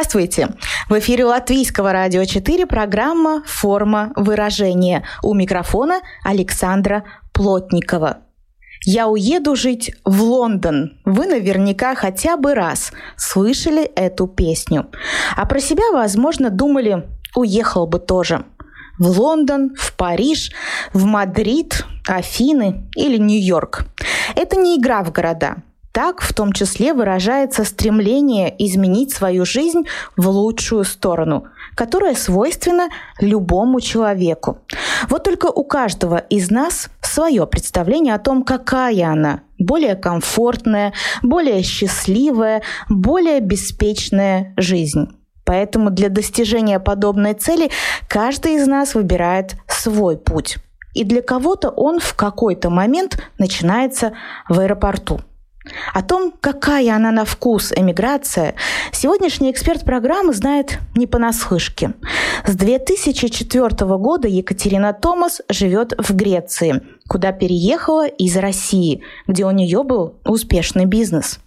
Здравствуйте! В эфире Латвийского радио 4 программа «Форма выражения». У микрофона Александра Плотникова. «Я уеду жить в Лондон». Вы наверняка хотя бы раз слышали эту песню. А про себя, возможно, думали «уехал бы тоже». В Лондон, в Париж, в Мадрид, Афины или Нью-Йорк. Это не игра в города – так в том числе выражается стремление изменить свою жизнь в лучшую сторону, которая свойственна любому человеку. Вот только у каждого из нас свое представление о том, какая она более комфортная, более счастливая, более беспечная жизнь. Поэтому для достижения подобной цели каждый из нас выбирает свой путь. И для кого-то он в какой-то момент начинается в аэропорту – о том, какая она на вкус эмиграция, сегодняшний эксперт программы знает не понаслышке. С 2004 года Екатерина Томас живет в Греции, куда переехала из России, где у нее был успешный бизнес.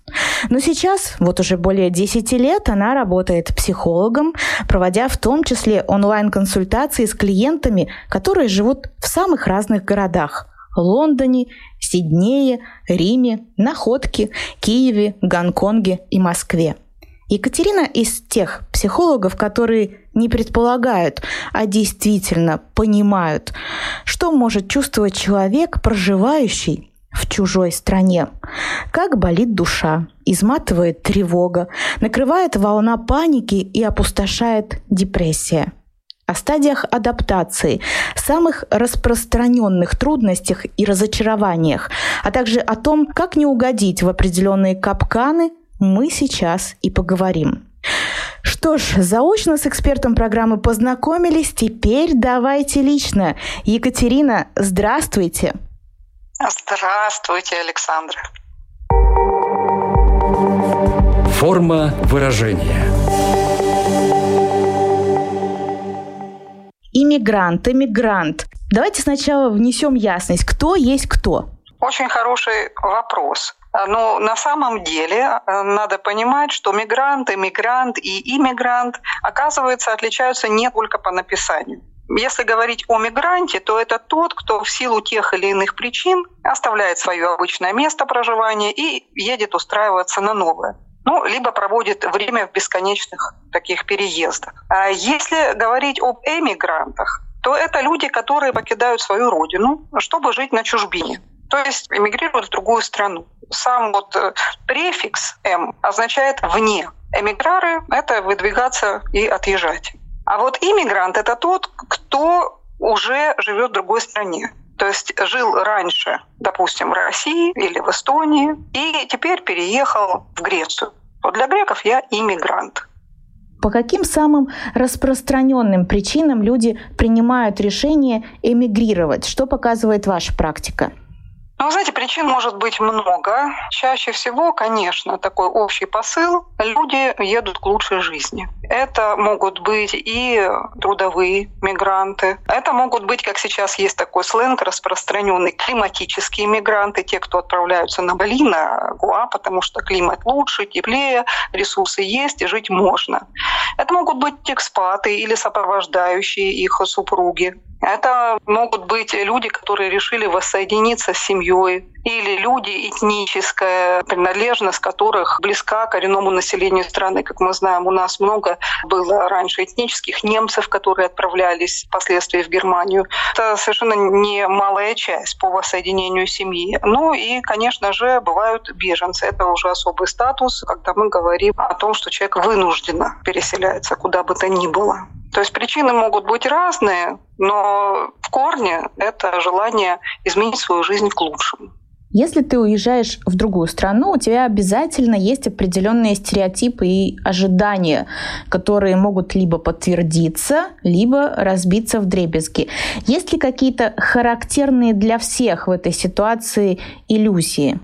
Но сейчас, вот уже более 10 лет, она работает психологом, проводя в том числе онлайн-консультации с клиентами, которые живут в самых разных городах – Лондоне, Сиднее, Риме, Находке, Киеве, Гонконге и Москве. Екатерина из тех психологов, которые не предполагают, а действительно понимают, что может чувствовать человек, проживающий в чужой стране. Как болит душа, изматывает тревога, накрывает волна паники и опустошает депрессия – о стадиях адаптации, самых распространенных трудностях и разочарованиях, а также о том, как не угодить в определенные капканы, мы сейчас и поговорим. Что ж, заочно с экспертом программы познакомились, теперь давайте лично. Екатерина, здравствуйте. Здравствуйте, Александра. Форма выражения – иммигрант, эмигрант. Давайте сначала внесем ясность, кто есть кто. Очень хороший вопрос. Но на самом деле э, надо понимать, что мигрант, иммигрант и иммигрант, оказывается, отличаются не только по написанию. Если говорить о мигранте, то это тот, кто в силу тех или иных причин оставляет свое обычное место проживания и едет устраиваться на новое ну, либо проводит время в бесконечных таких переездах. А если говорить об эмигрантах, то это люди, которые покидают свою родину, чтобы жить на чужбине. То есть эмигрируют в другую страну. Сам вот э, префикс «м» означает «вне». Эмиграры — это выдвигаться и отъезжать. А вот иммигрант — это тот, кто уже живет в другой стране. То есть жил раньше, допустим, в России или в Эстонии, и теперь переехал в Грецию. Вот для греков я иммигрант. По каким самым распространенным причинам люди принимают решение эмигрировать? Что показывает ваша практика? Ну, знаете, причин может быть много. Чаще всего, конечно, такой общий посыл – люди едут к лучшей жизни. Это могут быть и трудовые мигранты. Это могут быть, как сейчас есть такой сленг распространенный, климатические мигранты, те, кто отправляются на Бали, на Гуа, потому что климат лучше, теплее, ресурсы есть и жить можно. Это могут быть экспаты или сопровождающие их супруги. Это могут быть люди, которые решили воссоединиться с семьей, или люди, этническая принадлежность которых близка коренному населению страны. Как мы знаем, у нас много было раньше этнических немцев, которые отправлялись впоследствии в Германию. Это совершенно не малая часть по воссоединению семьи. Ну и, конечно же, бывают беженцы. Это уже особый статус, когда мы говорим о том, что человек вынужденно переселяется куда бы то ни было. То есть причины могут быть разные, но в корне это желание изменить свою жизнь к лучшему. Если ты уезжаешь в другую страну, у тебя обязательно есть определенные стереотипы и ожидания, которые могут либо подтвердиться, либо разбиться в дребезги. Есть ли какие-то характерные для всех в этой ситуации иллюзии?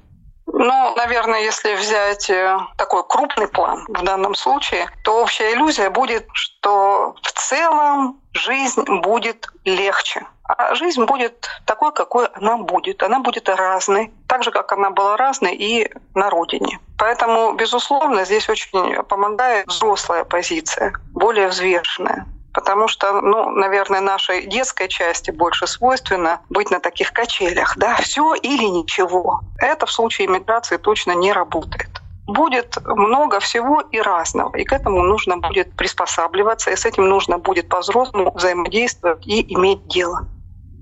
Ну, наверное, если взять э, такой крупный план в данном случае, то общая иллюзия будет, что в целом жизнь будет легче. А жизнь будет такой, какой она будет. Она будет разной, так же, как она была разной и на родине. Поэтому, безусловно, здесь очень помогает взрослая позиция, более взвешенная. Потому что, ну, наверное, нашей детской части больше свойственно быть на таких качелях, да, все или ничего. Это в случае иммиграции точно не работает будет много всего и разного. И к этому нужно будет приспосабливаться, и с этим нужно будет по-взрослому взаимодействовать и иметь дело.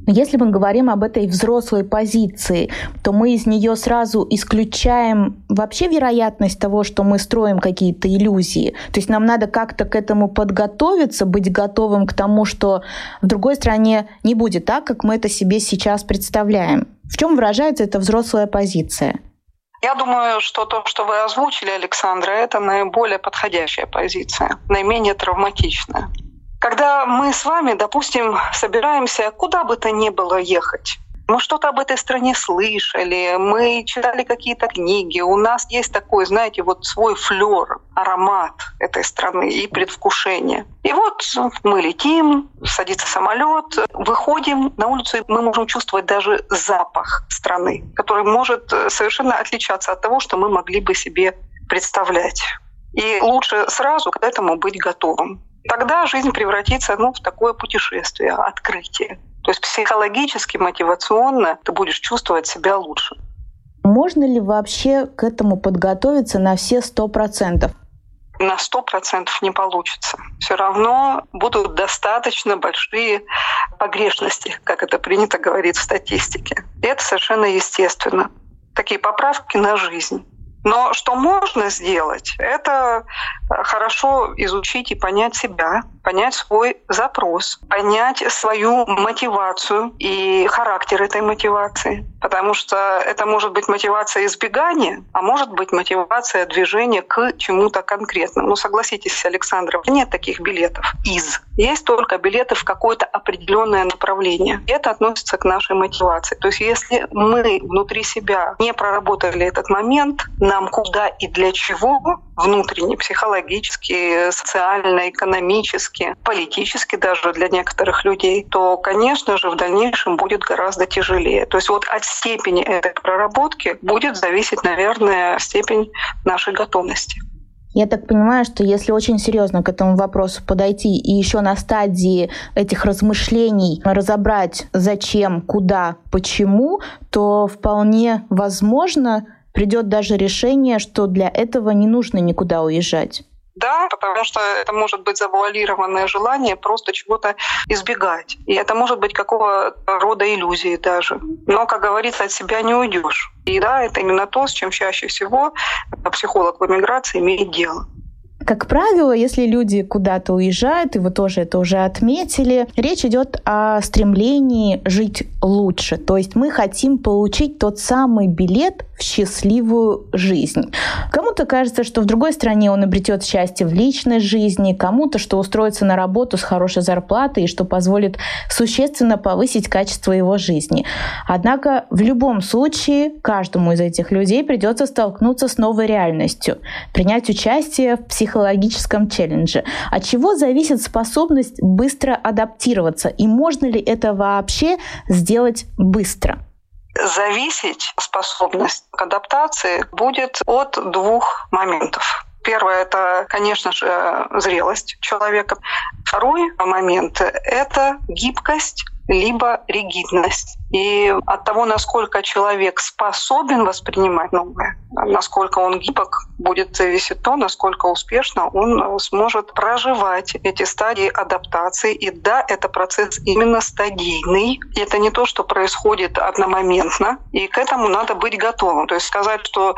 Если мы говорим об этой взрослой позиции, то мы из нее сразу исключаем вообще вероятность того, что мы строим какие-то иллюзии. То есть нам надо как-то к этому подготовиться, быть готовым к тому, что в другой стране не будет так, как мы это себе сейчас представляем. В чем выражается эта взрослая позиция? Я думаю, что то, что вы озвучили, Александра, это наиболее подходящая позиция, наименее травматичная. Когда мы с вами, допустим, собираемся куда бы то ни было ехать, мы что-то об этой стране слышали, мы читали какие-то книги, у нас есть такой, знаете, вот свой флер, аромат этой страны и предвкушение. И вот мы летим, садится самолет, выходим на улицу, и мы можем чувствовать даже запах страны, который может совершенно отличаться от того, что мы могли бы себе представлять. И лучше сразу к этому быть готовым тогда жизнь превратится ну, в такое путешествие, открытие. То есть психологически, мотивационно ты будешь чувствовать себя лучше. Можно ли вообще к этому подготовиться на все сто процентов? На сто процентов не получится. Все равно будут достаточно большие погрешности, как это принято говорить в статистике. И это совершенно естественно. Такие поправки на жизнь. Но что можно сделать, это хорошо изучить и понять себя, понять свой запрос, понять свою мотивацию и характер этой мотивации. Потому что это может быть мотивация избегания, а может быть мотивация движения к чему-то конкретному. Ну, согласитесь, Александра, нет таких билетов из. Есть только билеты в какое-то определенное направление. Это относится к нашей мотивации. То есть если мы внутри себя не проработали этот момент, нам куда и для чего, внутренне, психологически, социально, экономически, политически даже для некоторых людей, то, конечно же, в дальнейшем будет гораздо тяжелее. То есть вот от степени этой проработки будет зависеть, наверное, степень нашей готовности. Я так понимаю, что если очень серьезно к этому вопросу подойти и еще на стадии этих размышлений разобрать, зачем, куда, почему, то вполне возможно придет даже решение, что для этого не нужно никуда уезжать. Да, потому что это может быть завуалированное желание просто чего-то избегать. И это может быть какого рода иллюзии даже. Но, как говорится, от себя не уйдешь. И да, это именно то, с чем чаще всего психолог в эмиграции имеет дело. Как правило, если люди куда-то уезжают, и вы тоже это уже отметили, речь идет о стремлении жить лучше. То есть мы хотим получить тот самый билет в счастливую жизнь. Кому-то кажется, что в другой стране он обретет счастье в личной жизни, кому-то, что устроится на работу с хорошей зарплатой и что позволит существенно повысить качество его жизни. Однако в любом случае каждому из этих людей придется столкнуться с новой реальностью, принять участие в психологическом челлендже. От чего зависит способность быстро адаптироваться и можно ли это вообще сделать быстро? зависеть способность к адаптации будет от двух моментов. Первое – это, конечно же, зрелость человека. Второй момент – это гибкость либо ригидность. И от того, насколько человек способен воспринимать новое, насколько он гибок, будет зависеть то, насколько успешно он сможет проживать эти стадии адаптации. И да, это процесс именно стадийный. И это не то, что происходит одномоментно. И к этому надо быть готовым. То есть сказать, что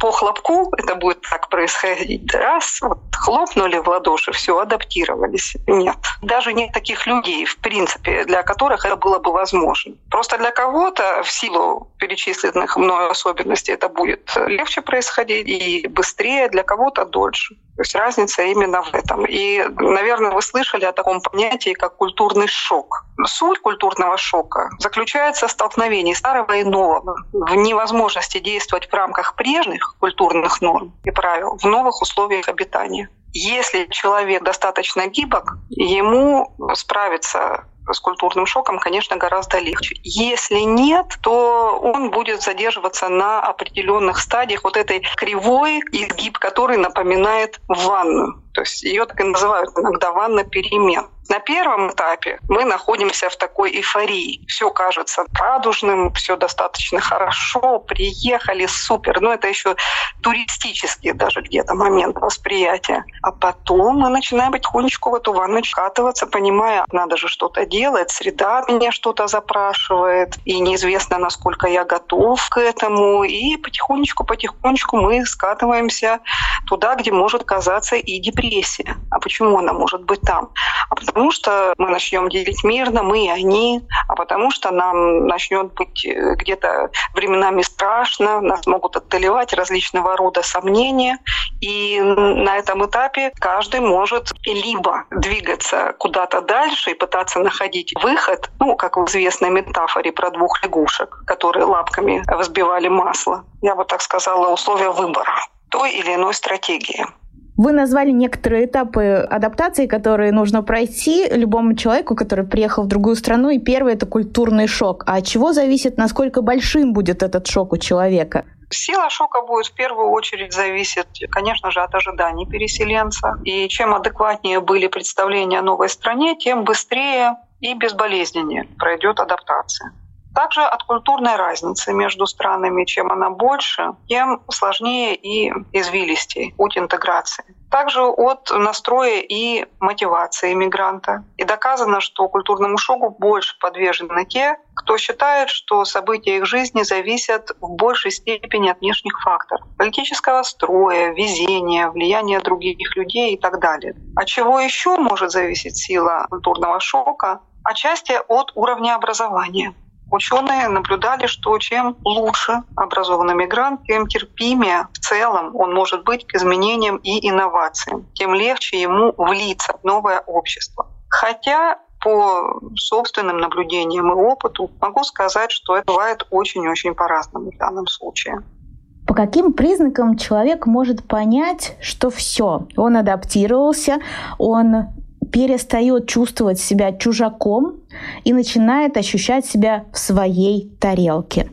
по хлопку это будет так происходить. Раз, вот хлопнули в ладоши, все, адаптировались. Нет. Даже нет таких людей, в принципе, для которых это было бы возможно. Просто для кого-то в силу перечисленных мною особенностей это будет легче происходить и быстрее, для кого-то дольше. То есть разница именно в этом. И, наверное, вы слышали о таком понятии, как культурный шок. Суть культурного шока заключается в столкновении старого и нового, в невозможности действовать в рамках прежних культурных норм и правил в новых условиях обитания. Если человек достаточно гибок, ему справиться с культурным шоком, конечно, гораздо легче. Если нет, то он будет задерживаться на определенных стадиях вот этой кривой изгиб, который напоминает ванну. То есть ее так и называют иногда ванна перемен. На первом этапе мы находимся в такой эйфории. Все кажется радужным, все достаточно хорошо, приехали, супер. Но это еще туристический даже где-то момент восприятия. А потом мы начинаем потихонечку в эту ванну катываться, понимая, надо же что-то делать, среда меня что-то запрашивает, и неизвестно, насколько я готов к этому. И потихонечку-потихонечку мы скатываемся туда, где может казаться и депрессия. А почему она может быть там? А потому что мы начнем делить мирно, мы и они, а потому что нам начнет быть э, где-то временами страшно, нас могут одолевать различного рода сомнения. И на этом этапе каждый может либо двигаться куда-то дальше и пытаться находить выход, ну, как в известной метафоре про двух лягушек, которые лапками взбивали масло. Я бы так сказала, условия выбора той или иной стратегии. Вы назвали некоторые этапы адаптации, которые нужно пройти любому человеку, который приехал в другую страну. И первый — это культурный шок. А от чего зависит, насколько большим будет этот шок у человека? Сила шока будет в первую очередь зависеть, конечно же, от ожиданий переселенца. И чем адекватнее были представления о новой стране, тем быстрее и безболезненнее пройдет адаптация. Также от культурной разницы между странами, чем она больше, тем сложнее и извилистее путь интеграции. Также от настроя и мотивации иммигранта. И доказано, что культурному шоку больше подвержены те, кто считает, что события их жизни зависят в большей степени от внешних факторов. Политического строя, везения, влияния других людей и так далее. От чего еще может зависеть сила культурного шока? Отчасти от уровня образования. Ученые наблюдали, что чем лучше образованный мигрант, тем терпимее в целом он может быть к изменениям и инновациям, тем легче ему влиться в новое общество. Хотя по собственным наблюдениям и опыту могу сказать, что это бывает очень-очень по-разному в данном случае. По каким признакам человек может понять, что все, он адаптировался, он перестает чувствовать себя чужаком и начинает ощущать себя в своей тарелке.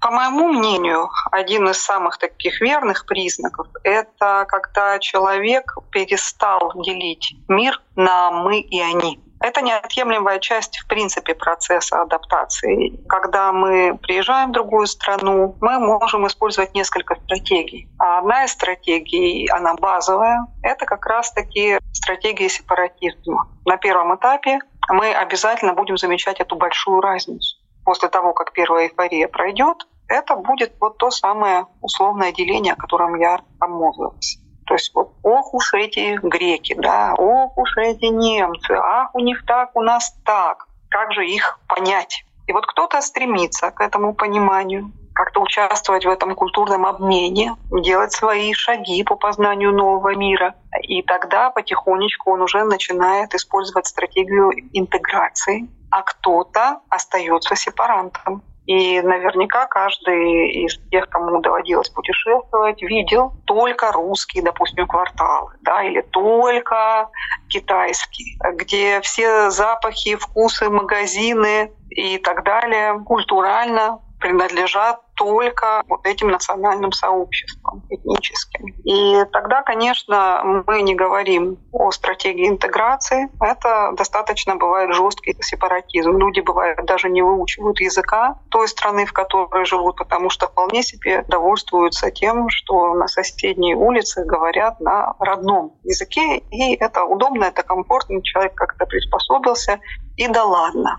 По моему мнению, один из самых таких верных признаков — это когда человек перестал делить мир на «мы» и «они». Это неотъемлемая часть, в принципе, процесса адаптации. Когда мы приезжаем в другую страну, мы можем использовать несколько стратегий. А одна из стратегий, она базовая, это как раз-таки стратегия сепаратизма. На первом этапе мы обязательно будем замечать эту большую разницу. После того, как первая эйфория пройдет, это будет вот то самое условное деление, о котором я обмолвилась. То есть вот ох уж эти греки, да, ох уж эти немцы, ах, у них так, у нас так. Как же их понять? И вот кто-то стремится к этому пониманию, как-то участвовать в этом культурном обмене, делать свои шаги по познанию нового мира. И тогда потихонечку он уже начинает использовать стратегию интеграции, а кто-то остается сепарантом. И наверняка каждый из тех, кому доводилось путешествовать, видел только русские, допустим, кварталы, да, или только китайские, где все запахи, вкусы, магазины и так далее культурально принадлежат только вот этим национальным сообществам этническим. И тогда, конечно, мы не говорим о стратегии интеграции. Это достаточно бывает жесткий сепаратизм. Люди, бывают, даже не выучивают языка той страны, в которой живут, потому что вполне себе довольствуются тем, что на соседней улице говорят на родном языке. И это удобно, это комфортно, человек как-то приспособился, и да ладно.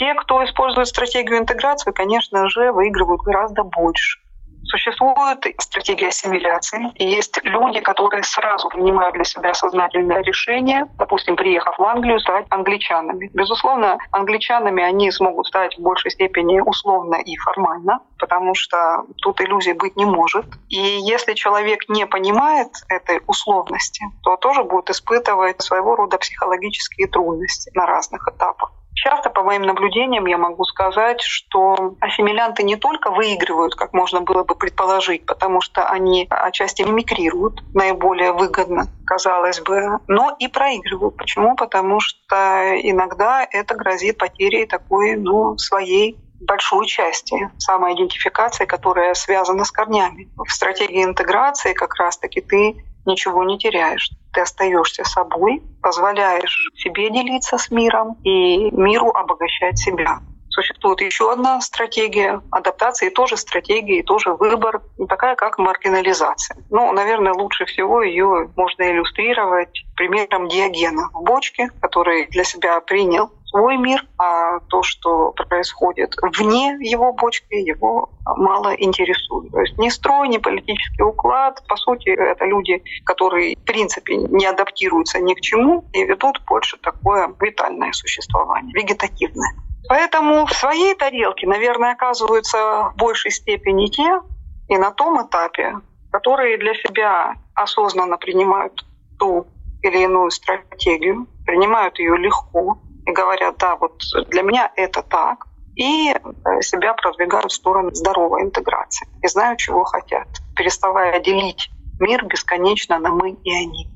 Те, кто использует стратегию интеграции, конечно же, выигрывают гораздо больше. Существует стратегия ассимиляции, и есть люди, которые сразу принимают для себя сознательное решение, допустим, приехав в Англию, стать англичанами. Безусловно, англичанами они смогут стать в большей степени условно и формально, потому что тут иллюзий быть не может. И если человек не понимает этой условности, то тоже будет испытывать своего рода психологические трудности на разных этапах. Часто, по моим наблюдениям, я могу сказать, что ассимилянты не только выигрывают, как можно было бы предположить, потому что они отчасти мимикрируют наиболее выгодно, казалось бы, но и проигрывают. Почему? Потому что иногда это грозит потерей такой ну, своей большой части самоидентификации, которая связана с корнями. В стратегии интеграции как раз-таки ты ничего не теряешь. Ты остаешься собой, позволяешь себе делиться с миром и миру обогащать себя. Существует еще одна стратегия адаптации, тоже стратегия, тоже выбор, такая как маргинализация. Ну, наверное, лучше всего ее можно иллюстрировать примером Диогена в бочке, который для себя принял свой мир, а то, что происходит вне его бочки, его мало интересует. То есть ни строй, ни политический уклад, по сути, это люди, которые в принципе не адаптируются ни к чему и ведут больше такое витальное существование, вегетативное. Поэтому в своей тарелке, наверное, оказываются в большей степени те и на том этапе, которые для себя осознанно принимают ту или иную стратегию, принимают ее легко, говорят, да, вот для меня это так, и э, себя продвигают в сторону здоровой интеграции и знают, чего хотят, переставая делить мир бесконечно на мы и они.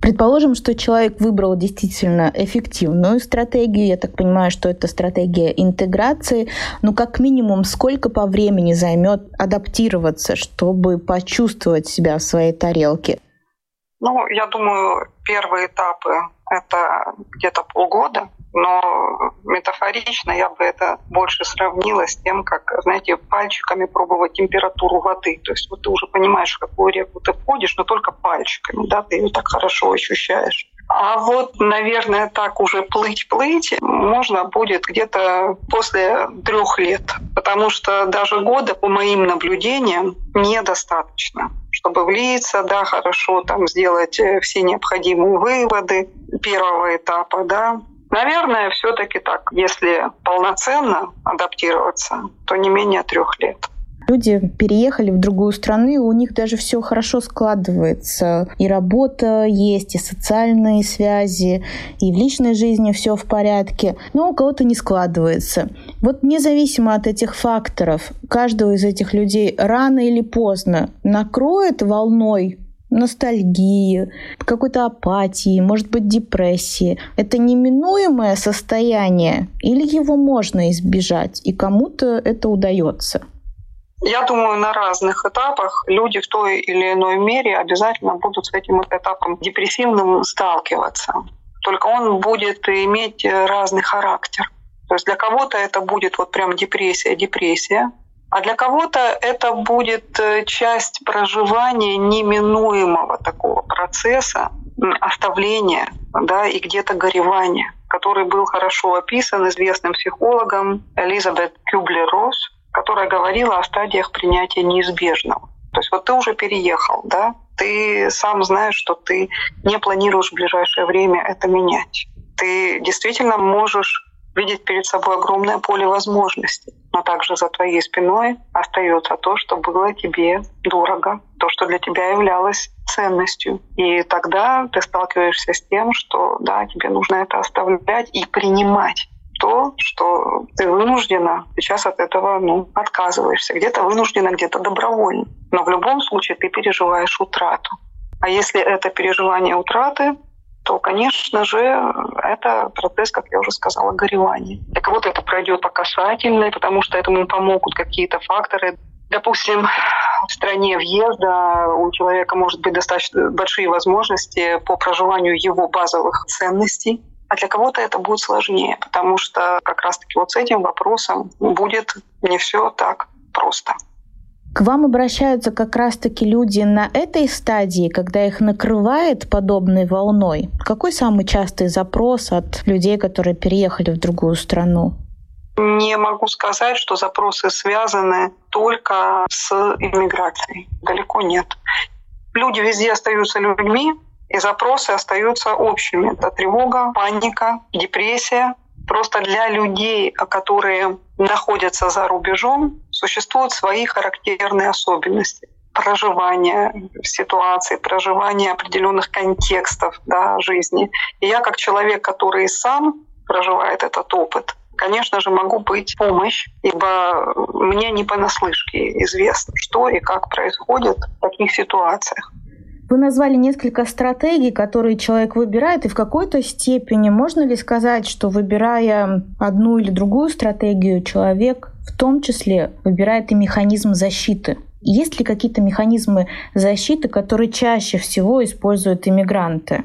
Предположим, что человек выбрал действительно эффективную стратегию. Я так понимаю, что это стратегия интеграции. Но как минимум, сколько по времени займет адаптироваться, чтобы почувствовать себя в своей тарелке? Ну, я думаю, первые этапы — это где-то полгода но метафорично я бы это больше сравнила с тем, как, знаете, пальчиками пробовать температуру воды. То есть вот ты уже понимаешь, в какую реку ты входишь, но только пальчиками, да, ты ее так хорошо ощущаешь. А вот, наверное, так уже плыть-плыть можно будет где-то после трех лет, потому что даже года, по моим наблюдениям, недостаточно чтобы влиться, да, хорошо там сделать э, все необходимые выводы первого этапа, да, Наверное, все-таки так. Если полноценно адаптироваться, то не менее трех лет. Люди переехали в другую страну, и у них даже все хорошо складывается. И работа есть, и социальные связи, и в личной жизни все в порядке. Но у кого-то не складывается. Вот независимо от этих факторов, каждого из этих людей рано или поздно накроет волной ностальгии, какой-то апатии, может быть, депрессии. Это неминуемое состояние или его можно избежать, и кому-то это удается? Я думаю, на разных этапах люди в той или иной мере обязательно будут с этим этапом депрессивным сталкиваться. Только он будет иметь разный характер. То есть для кого-то это будет вот прям депрессия, депрессия, а для кого-то это будет э, часть проживания неминуемого такого процесса оставления да, и где-то горевания, который был хорошо описан известным психологом Элизабет Кюблер-Росс, которая говорила о стадиях принятия неизбежного. То есть вот ты уже переехал, да, ты сам знаешь, что ты не планируешь в ближайшее время это менять. Ты действительно можешь видеть перед собой огромное поле возможностей. Но также за твоей спиной остается то, что было тебе дорого, то, что для тебя являлось ценностью. И тогда ты сталкиваешься с тем, что да, тебе нужно это оставлять и принимать то, что ты вынуждена сейчас от этого ну, отказываешься. Где-то вынуждена, где-то добровольно. Но в любом случае ты переживаешь утрату. А если это переживание утраты, то, конечно же, это процесс, как я уже сказала, горевания. Для кого-то это пройдет по касательной, потому что этому помогут какие-то факторы. Допустим, в стране въезда у человека может быть достаточно большие возможности по проживанию его базовых ценностей, а для кого-то это будет сложнее, потому что как раз-таки вот с этим вопросом будет не все так просто. К вам обращаются как раз-таки люди на этой стадии, когда их накрывает подобной волной. Какой самый частый запрос от людей, которые переехали в другую страну? Не могу сказать, что запросы связаны только с иммиграцией. Далеко нет. Люди везде остаются людьми, и запросы остаются общими. Это тревога, паника, депрессия. Просто для людей, которые находятся за рубежом, существуют свои характерные особенности проживания ситуации, проживания определенных контекстов да, жизни. И я как человек, который сам проживает этот опыт, конечно же, могу быть помощь, ибо мне не понаслышке известно, что и как происходит в таких ситуациях. Вы назвали несколько стратегий, которые человек выбирает, и в какой-то степени можно ли сказать, что выбирая одну или другую стратегию, человек в том числе выбирает и механизм защиты? Есть ли какие-то механизмы защиты, которые чаще всего используют иммигранты?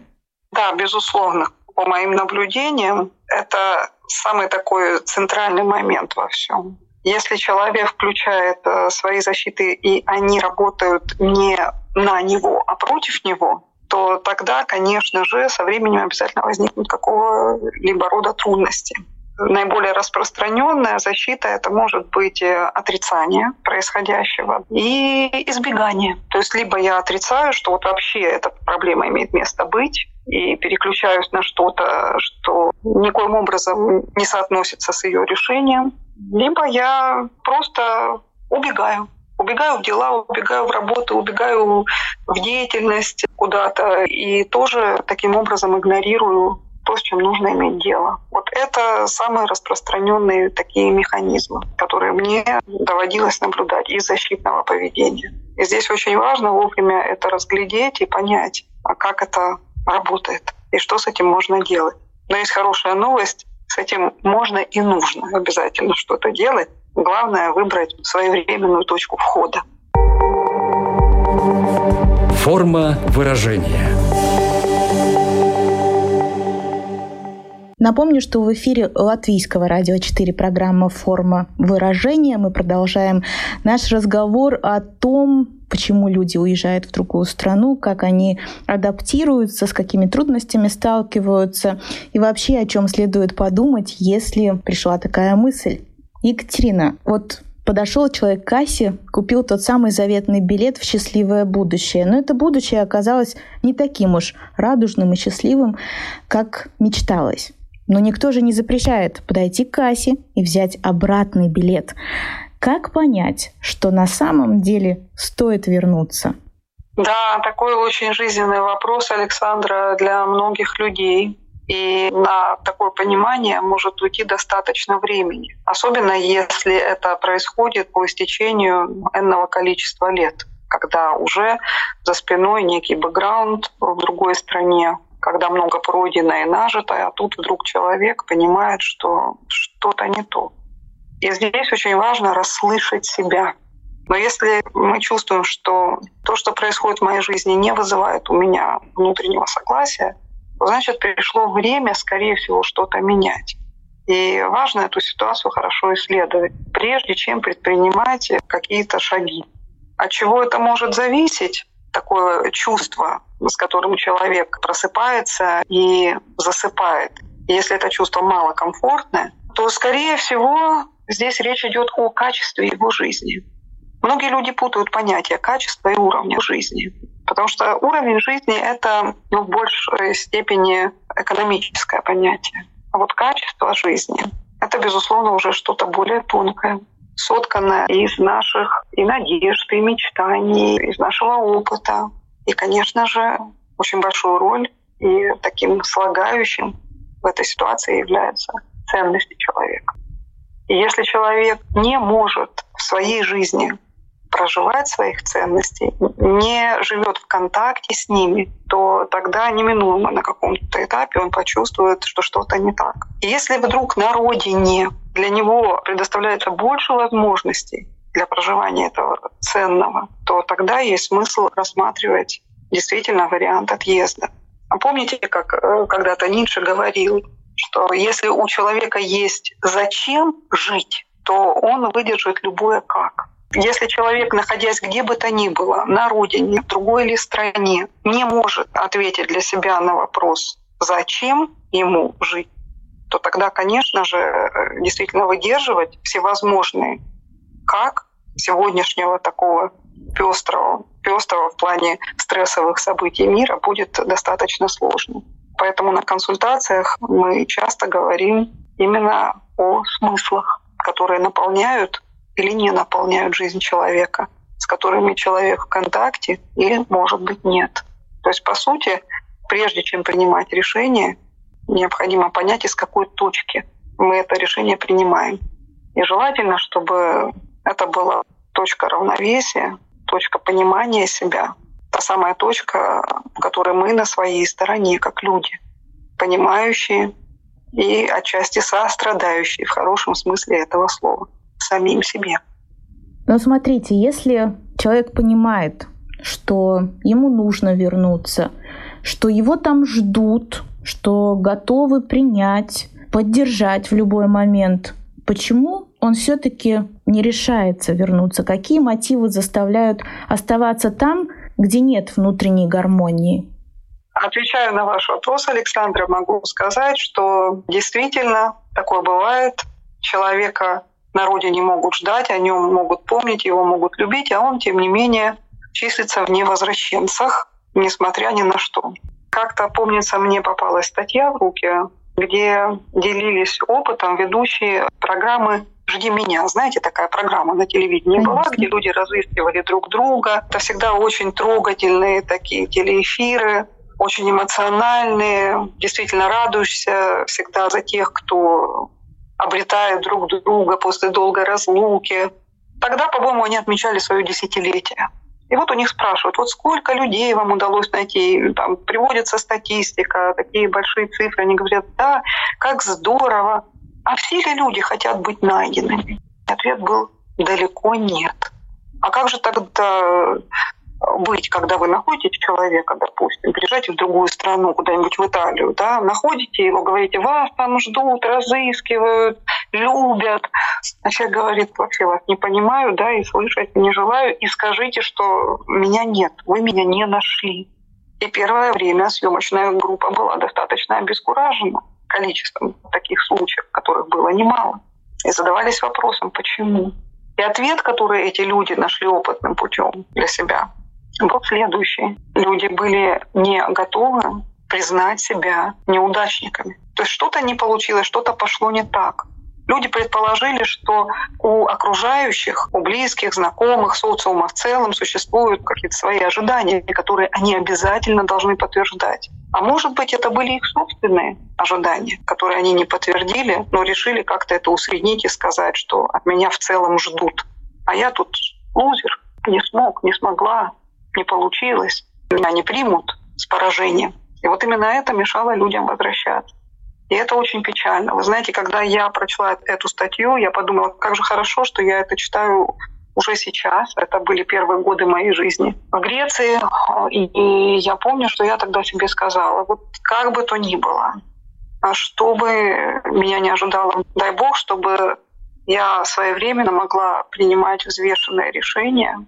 Да, безусловно. По моим наблюдениям, это самый такой центральный момент во всем. Если человек включает э, свои защиты, и они работают не на него, а против него, то тогда, конечно же, со временем обязательно возникнут какого-либо рода трудности. Наиболее распространенная защита это может быть э, отрицание происходящего и избегание. То есть либо я отрицаю, что вот вообще эта проблема имеет место быть, и переключаюсь на что-то, что никоим образом не соотносится с ее решением, либо я просто убегаю. Убегаю в дела, убегаю в работу, убегаю в деятельность куда-то и тоже таким образом игнорирую то, с чем нужно иметь дело. Вот это самые распространенные такие механизмы, которые мне доводилось наблюдать из защитного поведения. И здесь очень важно вовремя это разглядеть и понять, а как это работает и что с этим можно делать. Но есть хорошая новость, с этим можно и нужно обязательно что-то делать. Главное выбрать своевременную точку входа. Форма выражения. Напомню, что в эфире Латвийского радио 4 программа «Форма выражения». Мы продолжаем наш разговор о том, почему люди уезжают в другую страну, как они адаптируются, с какими трудностями сталкиваются и вообще о чем следует подумать, если пришла такая мысль. Екатерина, вот подошел человек к кассе, купил тот самый заветный билет в счастливое будущее. Но это будущее оказалось не таким уж радужным и счастливым, как мечталось. Но никто же не запрещает подойти к кассе и взять обратный билет. Как понять, что на самом деле стоит вернуться? Да, такой очень жизненный вопрос, Александра, для многих людей. И на такое понимание может уйти достаточно времени. Особенно если это происходит по истечению энного количества лет, когда уже за спиной некий бэкграунд в другой стране, когда много пройдено и нажито, а тут вдруг человек понимает, что что-то не то. И здесь очень важно расслышать себя. Но если мы чувствуем, что то, что происходит в моей жизни, не вызывает у меня внутреннего согласия, то значит пришло время, скорее всего, что-то менять. И важно эту ситуацию хорошо исследовать, прежде чем предпринимать какие-то шаги. От чего это может зависеть? Такое чувство с которым человек просыпается и засыпает. Если это чувство малокомфортное, то, скорее всего, здесь речь идет о качестве его жизни. Многие люди путают понятия качества и уровня жизни, потому что уровень жизни — это ну, в большей степени экономическое понятие. А вот качество жизни — это, безусловно, уже что-то более тонкое, сотканное из наших и надежд, и мечтаний, из нашего опыта, и, конечно же, очень большую роль и таким слагающим в этой ситуации является ценности человека. И если человек не может в своей жизни проживать своих ценностей, не живет в контакте с ними, то тогда неминуемо на каком-то этапе он почувствует, что что-то не так. И если вдруг на родине для него предоставляется больше возможностей для проживания этого ценного, то тогда есть смысл рассматривать действительно вариант отъезда. А помните, как э, когда-то Ницше говорил, что если у человека есть зачем жить, то он выдержит любое как. Если человек, находясь где бы то ни было, на родине, в другой или стране, не может ответить для себя на вопрос, зачем ему жить, то тогда, конечно же, действительно выдерживать всевозможные как сегодняшнего такого пестрого, пестрого в плане стрессовых событий мира будет достаточно сложно. Поэтому на консультациях мы часто говорим именно о смыслах, которые наполняют или не наполняют жизнь человека, с которыми человек в контакте или, может быть, нет. То есть, по сути, прежде чем принимать решение, необходимо понять, из какой точки мы это решение принимаем. И желательно, чтобы это была точка равновесия, точка понимания себя, та самая точка, в которой мы на своей стороне, как люди, понимающие и отчасти сострадающие в хорошем смысле этого слова самим себе. Но смотрите, если человек понимает, что ему нужно вернуться, что его там ждут, что готовы принять, поддержать в любой момент, почему он все-таки не решается вернуться? Какие мотивы заставляют оставаться там, где нет внутренней гармонии? Отвечая на ваш вопрос, Александра, могу сказать, что действительно такое бывает. Человека на родине могут ждать, о нем могут помнить, его могут любить, а он, тем не менее, числится в невозвращенцах, несмотря ни на что. Как-то, помнится, мне попалась статья в руки, где делились опытом ведущие программы «Жди меня». Знаете, такая программа на телевидении Конечно. была, где люди разыскивали друг друга. Это всегда очень трогательные такие телеэфиры, очень эмоциональные. Действительно радуешься всегда за тех, кто обретает друг друга после долгой разлуки. Тогда, по-моему, они отмечали свое десятилетие. И вот у них спрашивают, вот сколько людей вам удалось найти, там приводится статистика, такие большие цифры, они говорят, да, как здорово, а все ли люди хотят быть найденными? Ответ был далеко нет. А как же тогда быть, когда вы находите человека, допустим, приезжаете в другую страну, куда-нибудь в Италию, да, находите его, говорите, вас там ждут, разыскивают, любят. А человек говорит, вообще вас не понимаю, да, и слышать не желаю, и скажите, что меня нет, вы меня не нашли. И первое время съемочная группа была достаточно обескуражена количеством таких случаев, которых было немало. И задавались вопросом, почему. И ответ, который эти люди нашли опытным путем для себя, был следующий. Люди были не готовы признать себя неудачниками. То есть что-то не получилось, что-то пошло не так. Люди предположили, что у окружающих, у близких, знакомых, социума в целом существуют какие-то свои ожидания, которые они обязательно должны подтверждать. А может быть, это были их собственные ожидания, которые они не подтвердили, но решили как-то это усреднить и сказать, что от меня в целом ждут. А я тут лузер, не смог, не смогла, не получилось, меня не примут с поражением. И вот именно это мешало людям возвращаться. И это очень печально. Вы знаете, когда я прочла эту статью, я подумала, как же хорошо, что я это читаю уже сейчас. Это были первые годы моей жизни в Греции. И, я помню, что я тогда себе сказала, вот как бы то ни было, а что бы меня не ожидало, дай бог, чтобы я своевременно могла принимать взвешенные решения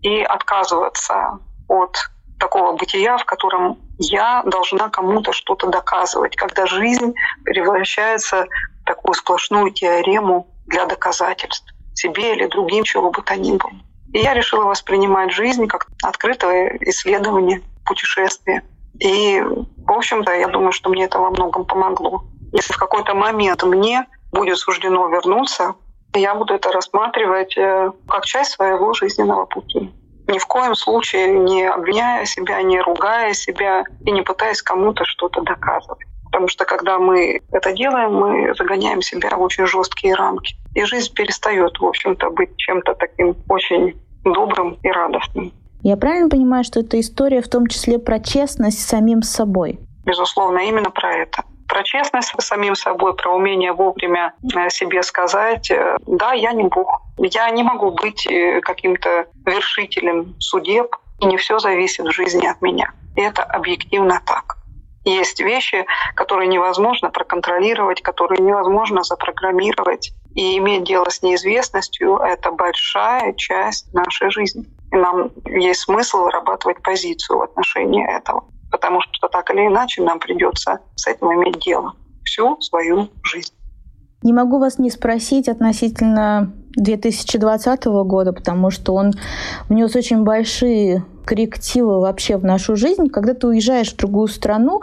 и отказываться от такого бытия, в котором я должна кому-то что-то доказывать, когда жизнь превращается в такую сплошную теорему для доказательств себе или другим, чего бы то ни было. И я решила воспринимать жизнь как открытое исследование, путешествие. И, в общем-то, я думаю, что мне это во многом помогло. Если в какой-то момент мне будет суждено вернуться, я буду это рассматривать э, как часть своего жизненного пути ни в коем случае не обвиняя себя, не ругая себя и не пытаясь кому-то что-то доказывать. Потому что когда мы это делаем, мы загоняем себя в очень жесткие рамки. И жизнь перестает, в общем-то, быть чем-то таким очень добрым и радостным. Я правильно понимаю, что эта история в том числе про честность с самим собой? Безусловно, именно про это про честность с самим собой, про умение вовремя э, себе сказать, э, да, я не Бог. Я не могу быть э, каким-то вершителем судеб, и не все зависит в жизни от меня. И это объективно так. Есть вещи, которые невозможно проконтролировать, которые невозможно запрограммировать. И иметь дело с неизвестностью — это большая часть нашей жизни. И нам есть смысл вырабатывать позицию в отношении этого потому что так или иначе нам придется с этим иметь дело. всю свою жизнь. Не могу вас не спросить относительно 2020 года, потому что он внес очень большие коррективы вообще в нашу жизнь. Когда ты уезжаешь в другую страну,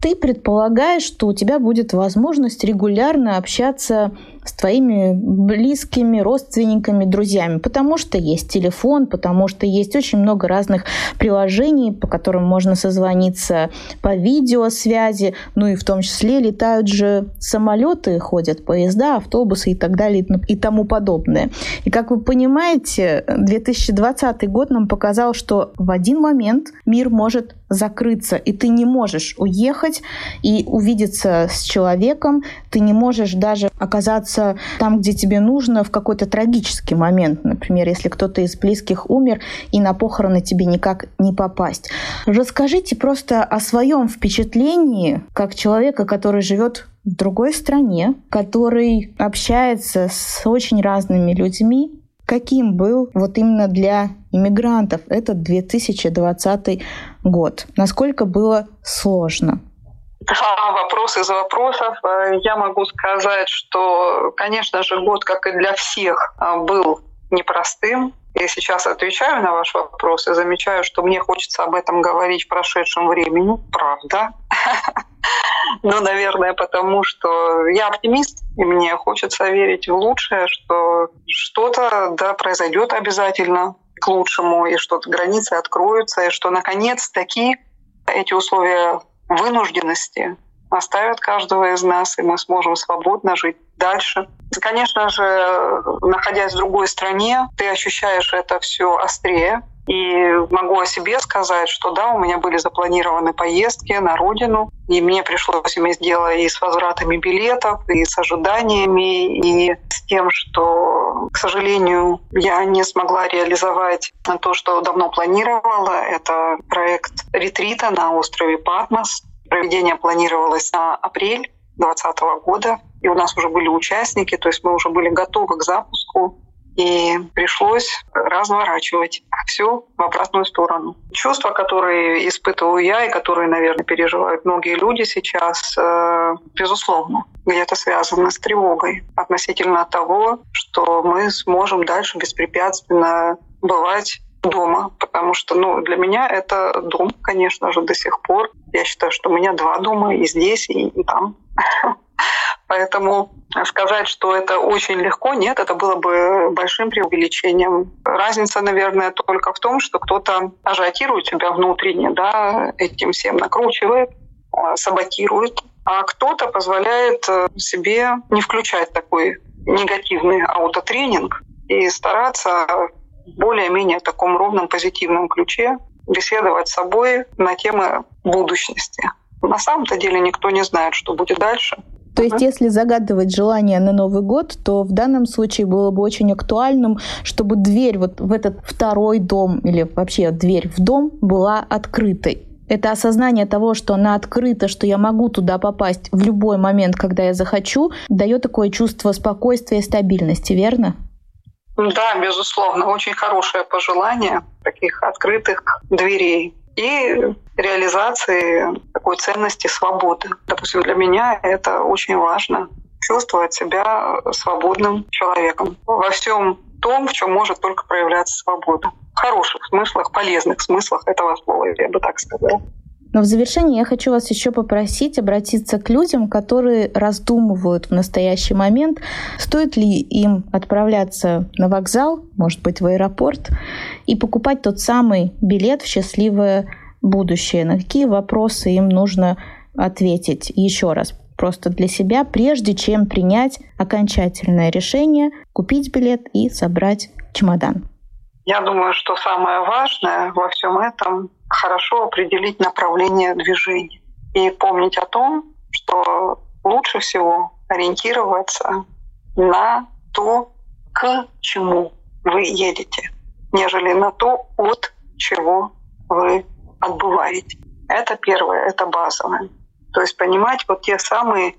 ты предполагаешь, что у тебя будет возможность регулярно общаться с твоими близкими, родственниками, друзьями, потому что есть телефон, потому что есть очень много разных приложений, по которым можно созвониться по видеосвязи, ну и в том числе летают же самолеты, ходят поезда, автобусы и так далее и тому подобное. И как вы понимаете, 2020 год нам показал, что в один момент мир может закрыться, и ты не можешь уехать и увидеться с человеком, ты не можешь даже оказаться там, где тебе нужно в какой-то трагический момент. Например, если кто-то из близких умер, и на похороны тебе никак не попасть. Расскажите просто о своем впечатлении, как человека, который живет в другой стране, который общается с очень разными людьми, каким был вот именно для иммигрантов этот 2020 год? Насколько было сложно? Вопрос из вопросов. Э, я могу сказать, что, конечно же, год, как и для всех, э, был непростым. Я сейчас отвечаю на ваш вопрос и замечаю, что мне хочется об этом говорить в прошедшем времени. Правда. Ну, наверное, потому что я оптимист, и мне хочется верить в лучшее, что что-то да, произойдет обязательно к лучшему, и что границы откроются, и что наконец-таки эти условия вынужденности оставят каждого из нас, и мы сможем свободно жить дальше. Конечно же, находясь в другой стране, ты ощущаешь это все острее, и могу о себе сказать, что да, у меня были запланированы поездки на родину, и мне пришлось иметь дело и с возвратами билетов, и с ожиданиями, и с тем, что, к сожалению, я не смогла реализовать то, что давно планировала. Это проект ретрита на острове Патмос. Проведение планировалось на апрель 2020 года, и у нас уже были участники, то есть мы уже были готовы к запуску и пришлось разворачивать все в обратную сторону. Чувства, которые испытываю я и которые, наверное, переживают многие люди сейчас, э, безусловно, где-то связаны с тревогой относительно того, что мы сможем дальше беспрепятственно бывать дома, потому что ну, для меня это дом, конечно же, до сих пор. Я считаю, что у меня два дома и здесь, и, там. Поэтому сказать, что это очень легко, нет, это было бы большим преувеличением. Разница, наверное, только в том, что кто-то ажиотирует себя внутренне, да, этим всем накручивает, а, саботирует, а кто-то позволяет э, себе не включать такой негативный аутотренинг и стараться в более-менее таком ровном позитивном ключе беседовать с собой на темы будущности. На самом-то деле никто не знает, что будет дальше. То есть, если загадывать желание на Новый год, то в данном случае было бы очень актуальным, чтобы дверь вот в этот второй дом или вообще дверь в дом была открытой. Это осознание того, что она открыта, что я могу туда попасть в любой момент, когда я захочу, дает такое чувство спокойствия и стабильности, верно? Да, безусловно, очень хорошее пожелание таких открытых дверей и реализации такой ценности свободы. Допустим, для меня это очень важно чувствовать себя свободным человеком во всем том, в чем может только проявляться свобода. В хороших смыслах, полезных смыслах этого слова, я бы так сказала. Но в завершение я хочу вас еще попросить обратиться к людям, которые раздумывают в настоящий момент, стоит ли им отправляться на вокзал, может быть, в аэропорт, и покупать тот самый билет в счастливое будущее. На какие вопросы им нужно ответить еще раз просто для себя, прежде чем принять окончательное решение, купить билет и собрать чемодан. Я думаю, что самое важное во всем этом — хорошо определить направление движения и помнить о том, что лучше всего ориентироваться на то, к чему вы едете, нежели на то, от чего вы отбываете. Это первое, это базовое. То есть понимать вот те самые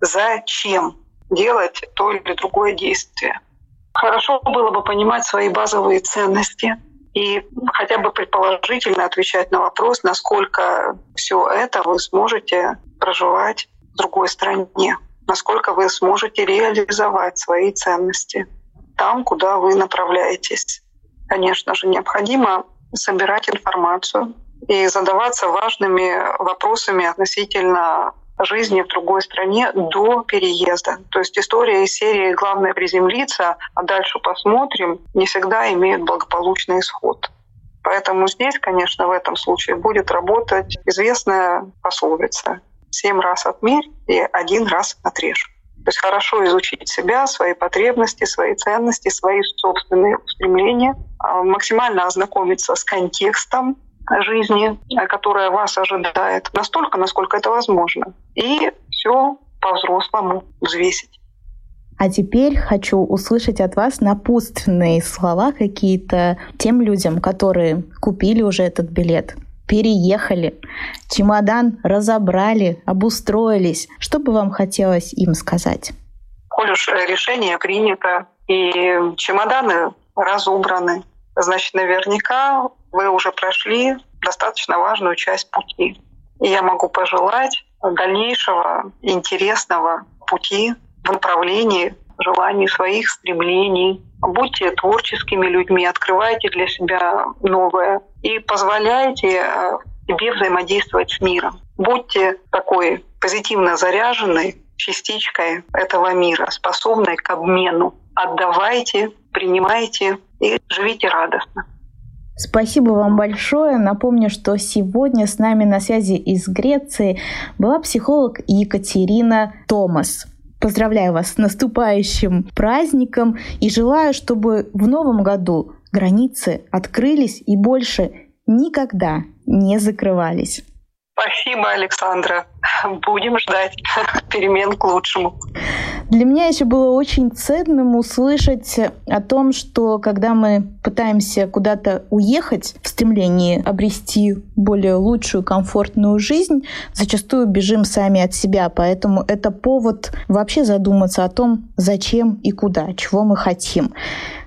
зачем делать то или другое действие — Хорошо было бы понимать свои базовые ценности и хотя бы предположительно отвечать на вопрос, насколько все это вы сможете проживать в другой стране, насколько вы сможете реализовать свои ценности там, куда вы направляетесь. Конечно же, необходимо собирать информацию и задаваться важными вопросами относительно жизни в другой стране до переезда. То есть история из серии «Главное приземлиться, а дальше посмотрим» не всегда имеет благополучный исход. Поэтому здесь, конечно, в этом случае будет работать известная пословица «семь раз отмерь и один раз отрежь». То есть хорошо изучить себя, свои потребности, свои ценности, свои собственные устремления, а, максимально ознакомиться с контекстом жизни, которая вас ожидает, настолько, насколько это возможно. И все по-взрослому взвесить. А теперь хочу услышать от вас напутственные слова какие-то тем людям, которые купили уже этот билет, переехали, чемодан разобрали, обустроились. Что бы вам хотелось им сказать? Коль уж решение принято и чемоданы разобраны, значит, наверняка вы уже прошли достаточно важную часть пути. И я могу пожелать дальнейшего интересного пути в направлении желаний своих стремлений. Будьте творческими людьми, открывайте для себя новое и позволяйте э, себе взаимодействовать с миром. Будьте такой позитивно заряженной частичкой этого мира, способной к обмену. Отдавайте, принимайте и живите радостно. Спасибо вам большое. Напомню, что сегодня с нами на связи из Греции была психолог Екатерина Томас. Поздравляю вас с наступающим праздником и желаю, чтобы в новом году границы открылись и больше никогда не закрывались. Спасибо, Александра. Будем ждать перемен к лучшему. Для меня еще было очень ценным услышать о том, что когда мы пытаемся куда-то уехать в стремлении обрести более лучшую, комфортную жизнь, зачастую бежим сами от себя. Поэтому это повод вообще задуматься о том, зачем и куда, чего мы хотим.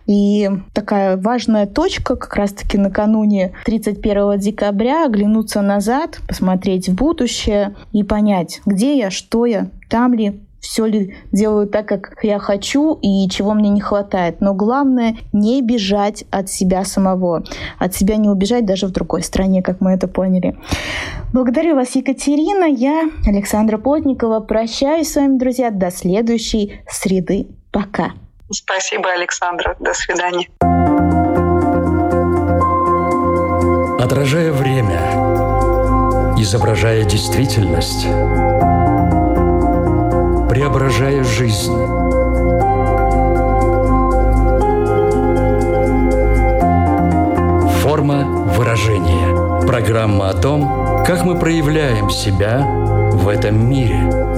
И такая важная точка как раз-таки накануне 31 декабря оглянуться назад, посмотреть в будущее и понять, где я, что я, там ли, все ли делаю так, как я хочу и чего мне не хватает. Но главное не бежать от себя самого. От себя не убежать даже в другой стране, как мы это поняли. Благодарю вас, Екатерина. Я, Александра Плотникова, прощаюсь с вами, друзья, до следующей среды. Пока. Спасибо, Александра. До свидания. Отражая время, изображая действительность, преображая жизнь. Форма выражения. Программа о том, как мы проявляем себя в этом мире –